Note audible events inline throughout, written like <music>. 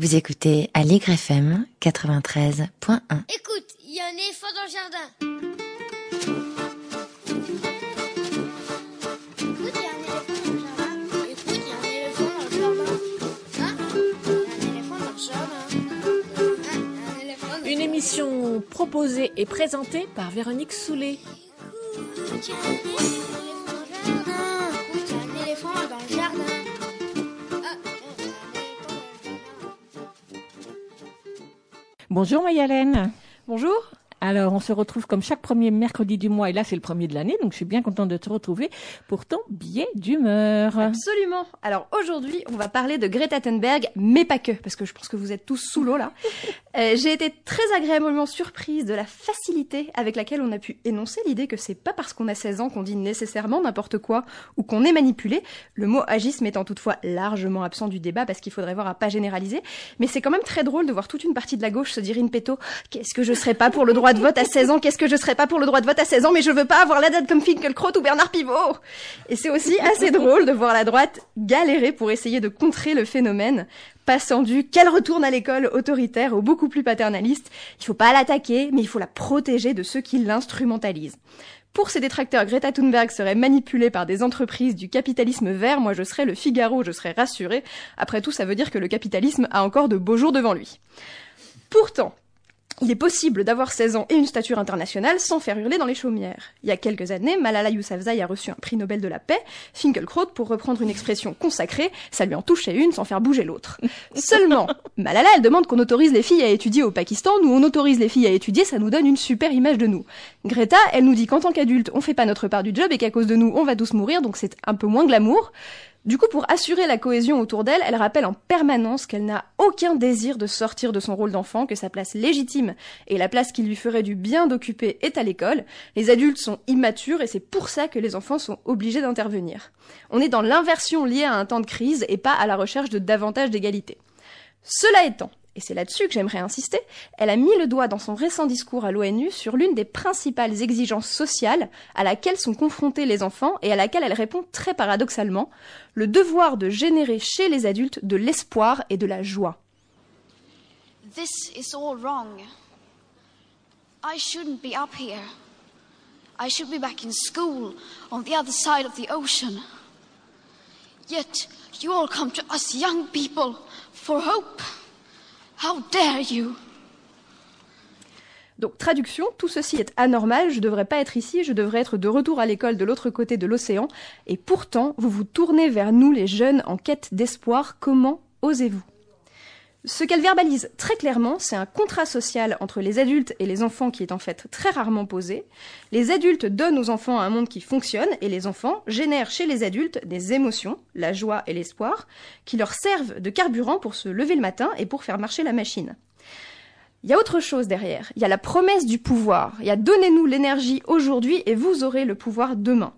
Vous écoutez Allegre FM 93.1. Écoute, il y a un éléphant dans le jardin. Écoute, il y a un éléphant dans le jardin. Écoute, il y a un éléphant dans le jardin. Hein un éléphant dans le jardin. Hein Il y a un éléphant dans le Une émission proposée et présentée par Véronique Soulet. Écoute, Bonjour Mayalène. Bonjour. Alors, on se retrouve comme chaque premier mercredi du mois, et là c'est le premier de l'année, donc je suis bien contente de te retrouver pour ton billet d'humeur. Absolument. Alors aujourd'hui, on va parler de Greta Thunberg, mais pas que, parce que je pense que vous êtes tous sous l'eau là. <laughs> Euh, J'ai été très agréablement surprise de la facilité avec laquelle on a pu énoncer l'idée que c'est pas parce qu'on a 16 ans qu'on dit nécessairement n'importe quoi ou qu'on est manipulé. Le mot agisme étant toutefois largement absent du débat parce qu'il faudrait voir à pas généraliser. Mais c'est quand même très drôle de voir toute une partie de la gauche se dire in petto qu'est-ce que je serais pas pour le droit de vote à 16 ans, qu'est-ce que je serais pas pour le droit de vote à 16 ans, mais je veux pas avoir la date comme Finkielkraut ou Bernard Pivot. Et c'est aussi assez drôle de voir la droite galérer pour essayer de contrer le phénomène, passant du qu'elle retourne à l'école autoritaire au beaucoup plus paternaliste. Il faut pas l'attaquer, mais il faut la protéger de ceux qui l'instrumentalisent. Pour ces détracteurs, Greta Thunberg serait manipulée par des entreprises du capitalisme vert. Moi, je serais le Figaro, je serais rassurée. Après tout, ça veut dire que le capitalisme a encore de beaux jours devant lui. Pourtant, il est possible d'avoir 16 ans et une stature internationale sans faire hurler dans les chaumières. Il y a quelques années, Malala Yousafzai a reçu un prix Nobel de la paix. Finkelkraut, pour reprendre une expression consacrée, ça lui en touchait une sans faire bouger l'autre. <laughs> Seulement, Malala, elle demande qu'on autorise les filles à étudier au Pakistan. Nous, on autorise les filles à étudier, ça nous donne une super image de nous. Greta, elle nous dit qu'en tant qu'adulte, on fait pas notre part du job et qu'à cause de nous, on va tous mourir, donc c'est un peu moins glamour. Du coup, pour assurer la cohésion autour d'elle, elle rappelle en permanence qu'elle n'a aucun désir de sortir de son rôle d'enfant, que sa place légitime et la place qui lui ferait du bien d'occuper est à l'école. Les adultes sont immatures et c'est pour ça que les enfants sont obligés d'intervenir. On est dans l'inversion liée à un temps de crise et pas à la recherche de davantage d'égalité. Cela étant, et c'est là-dessus que j'aimerais insister, elle a mis le doigt dans son récent discours à l'ONU sur l'une des principales exigences sociales à laquelle sont confrontés les enfants et à laquelle elle répond très paradoxalement, le devoir de générer chez les adultes de l'espoir et de la joie. This is all wrong. I shouldn't be up here. I should be back in school on the other side of the ocean. Yet you all come to us young people for hope. How dare you? Donc traduction, tout ceci est anormal, je devrais pas être ici, je devrais être de retour à l'école de l'autre côté de l'océan, et pourtant vous vous tournez vers nous les jeunes en quête d'espoir, comment osez-vous? Ce qu'elle verbalise très clairement, c'est un contrat social entre les adultes et les enfants qui est en fait très rarement posé. Les adultes donnent aux enfants un monde qui fonctionne et les enfants génèrent chez les adultes des émotions, la joie et l'espoir, qui leur servent de carburant pour se lever le matin et pour faire marcher la machine. Il y a autre chose derrière. Il y a la promesse du pouvoir. Il y a donnez-nous l'énergie aujourd'hui et vous aurez le pouvoir demain.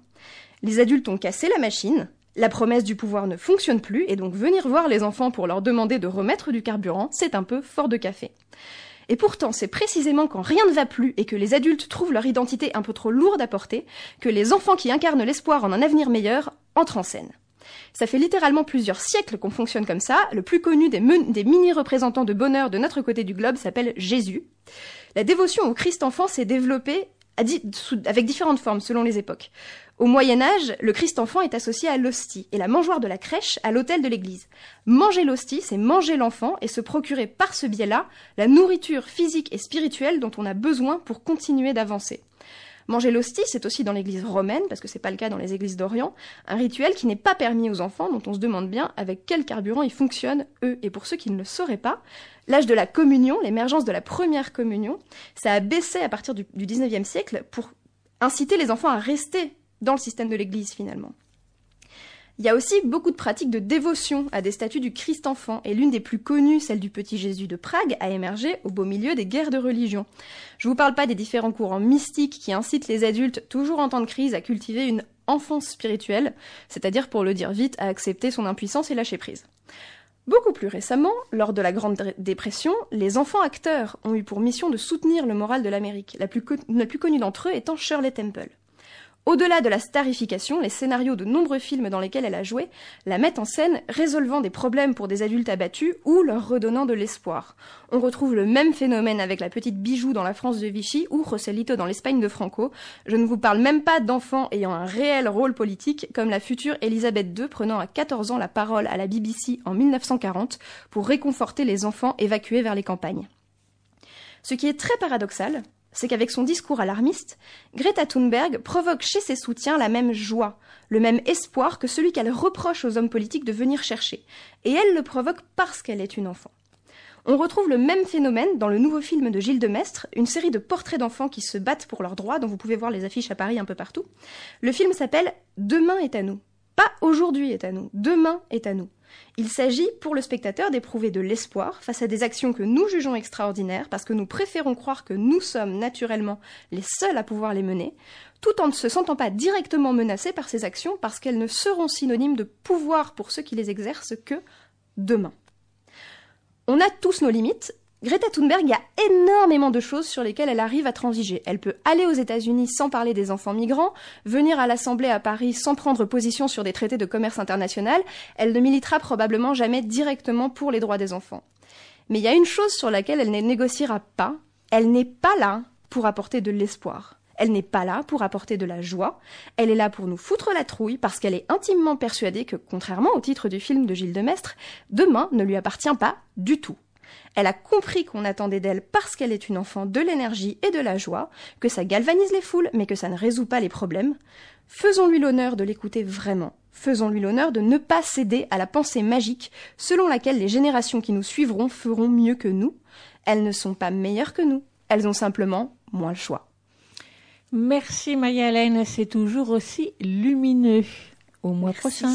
Les adultes ont cassé la machine, la promesse du pouvoir ne fonctionne plus, et donc venir voir les enfants pour leur demander de remettre du carburant, c'est un peu fort de café. Et pourtant, c'est précisément quand rien ne va plus et que les adultes trouvent leur identité un peu trop lourde à porter, que les enfants qui incarnent l'espoir en un avenir meilleur entrent en scène. Ça fait littéralement plusieurs siècles qu'on fonctionne comme ça. Le plus connu des, mini-représentants de bonheur de notre côté du globe s'appelle Jésus. La dévotion au Christ enfant s'est développée avec différentes formes selon les époques. Au Moyen Âge, le Christ enfant est associé à l'hostie et la mangeoire de la crèche à l'autel de l'église. Manger l'hostie, c'est manger l'enfant et se procurer par ce biais-là la nourriture physique et spirituelle dont on a besoin pour continuer d'avancer. Manger l'hostie, c'est aussi dans l'église romaine, parce que c'est pas le cas dans les églises d'Orient, un rituel qui n'est pas permis aux enfants, dont on se demande bien avec quel carburant ils fonctionnent, eux. Et pour ceux qui ne le sauraient pas, l'âge de la communion, l'émergence de la première communion, ça a baissé à partir du, du 19e siècle pour inciter les enfants à rester dans le système de l'Église finalement. Il y a aussi beaucoup de pratiques de dévotion à des statues du Christ enfant, et l'une des plus connues, celle du petit Jésus de Prague, a émergé au beau milieu des guerres de religion. Je vous parle pas des différents courants mystiques qui incitent les adultes, toujours en temps de crise, à cultiver une enfance spirituelle, c'est-à-dire pour le dire vite, à accepter son impuissance et lâcher prise. Beaucoup plus récemment, lors de la Grande Dépression, les enfants acteurs ont eu pour mission de soutenir le moral de l'Amérique, la plus, connue d'entre eux étant Shirley Temple. Au-delà de la starification, les scénarios de nombreux films dans lesquels elle a joué la mettent en scène résolvant des problèmes pour des adultes abattus ou leur redonnant de l'espoir. On retrouve le même phénomène avec la petite bijou dans la France de Vichy ou Joselito dans l'Espagne de Franco. Je ne vous parle même pas d'enfants ayant un réel rôle politique comme la future Elisabeth II prenant à 14 ans la parole à la BBC en 1940 pour réconforter les enfants évacués vers les campagnes. Ce qui est très paradoxal, c'est qu'avec son discours alarmiste, Greta Thunberg provoque chez ses soutiens la même joie, le même espoir que celui qu'elle reproche aux hommes politiques de venir chercher. Et elle le provoque parce qu'elle est une enfant. On retrouve le même phénomène dans le nouveau film de Gilles Demestre, une série de portraits d'enfants qui se battent pour leurs droits, dont vous pouvez voir les affiches à Paris un peu partout. Le film s'appelle Demain est à nous. Pas aujourd'hui est à nous, demain est à nous. Il s'agit pour le spectateur d'éprouver de l'espoir face à des actions que nous jugeons extraordinaires parce que nous préférons croire que nous sommes naturellement les seuls à pouvoir les mener, tout en ne se sentant pas directement menacés par ces actions parce qu'elles ne seront synonymes de pouvoir pour ceux qui les exercent que demain. On a tous nos limites Greta Thunberg, il y a énormément de choses sur lesquelles elle arrive à transiger. Elle peut aller aux États-Unis sans parler des enfants migrants, venir à l'Assemblée à Paris sans prendre position sur des traités de commerce international. Elle ne militera probablement jamais directement pour les droits des enfants. Mais il y a une chose sur laquelle elle ne négociera pas. Elle n'est pas là pour apporter de l'espoir. Elle n'est pas là pour apporter de la joie. Elle est là pour nous foutre la trouille parce qu'elle est intimement persuadée que, contrairement au titre du film de Gilles Demestre, demain ne lui appartient pas du tout. Elle a compris qu'on attendait d'elle parce qu'elle est une enfant de l'énergie et de la joie, que ça galvanise les foules, mais que ça ne résout pas les problèmes. Faisons-lui l'honneur de l'écouter vraiment. Faisons-lui l'honneur de ne pas céder à la pensée magique selon laquelle les générations qui nous suivront feront mieux que nous. Elles ne sont pas meilleures que nous. Elles ont simplement moins le choix. Merci Maya Hélène, c'est toujours aussi lumineux. Au mois Merci. prochain.